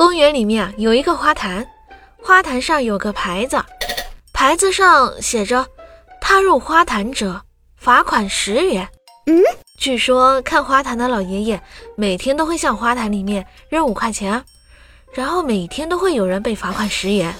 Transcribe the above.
公园里面有一个花坛花坛上有个牌子牌子上写着踏入花坛者罚款十元。嗯？据说看花坛的老爷爷每天都会向花坛里面扔五块钱然后每天都会有人被罚款十元。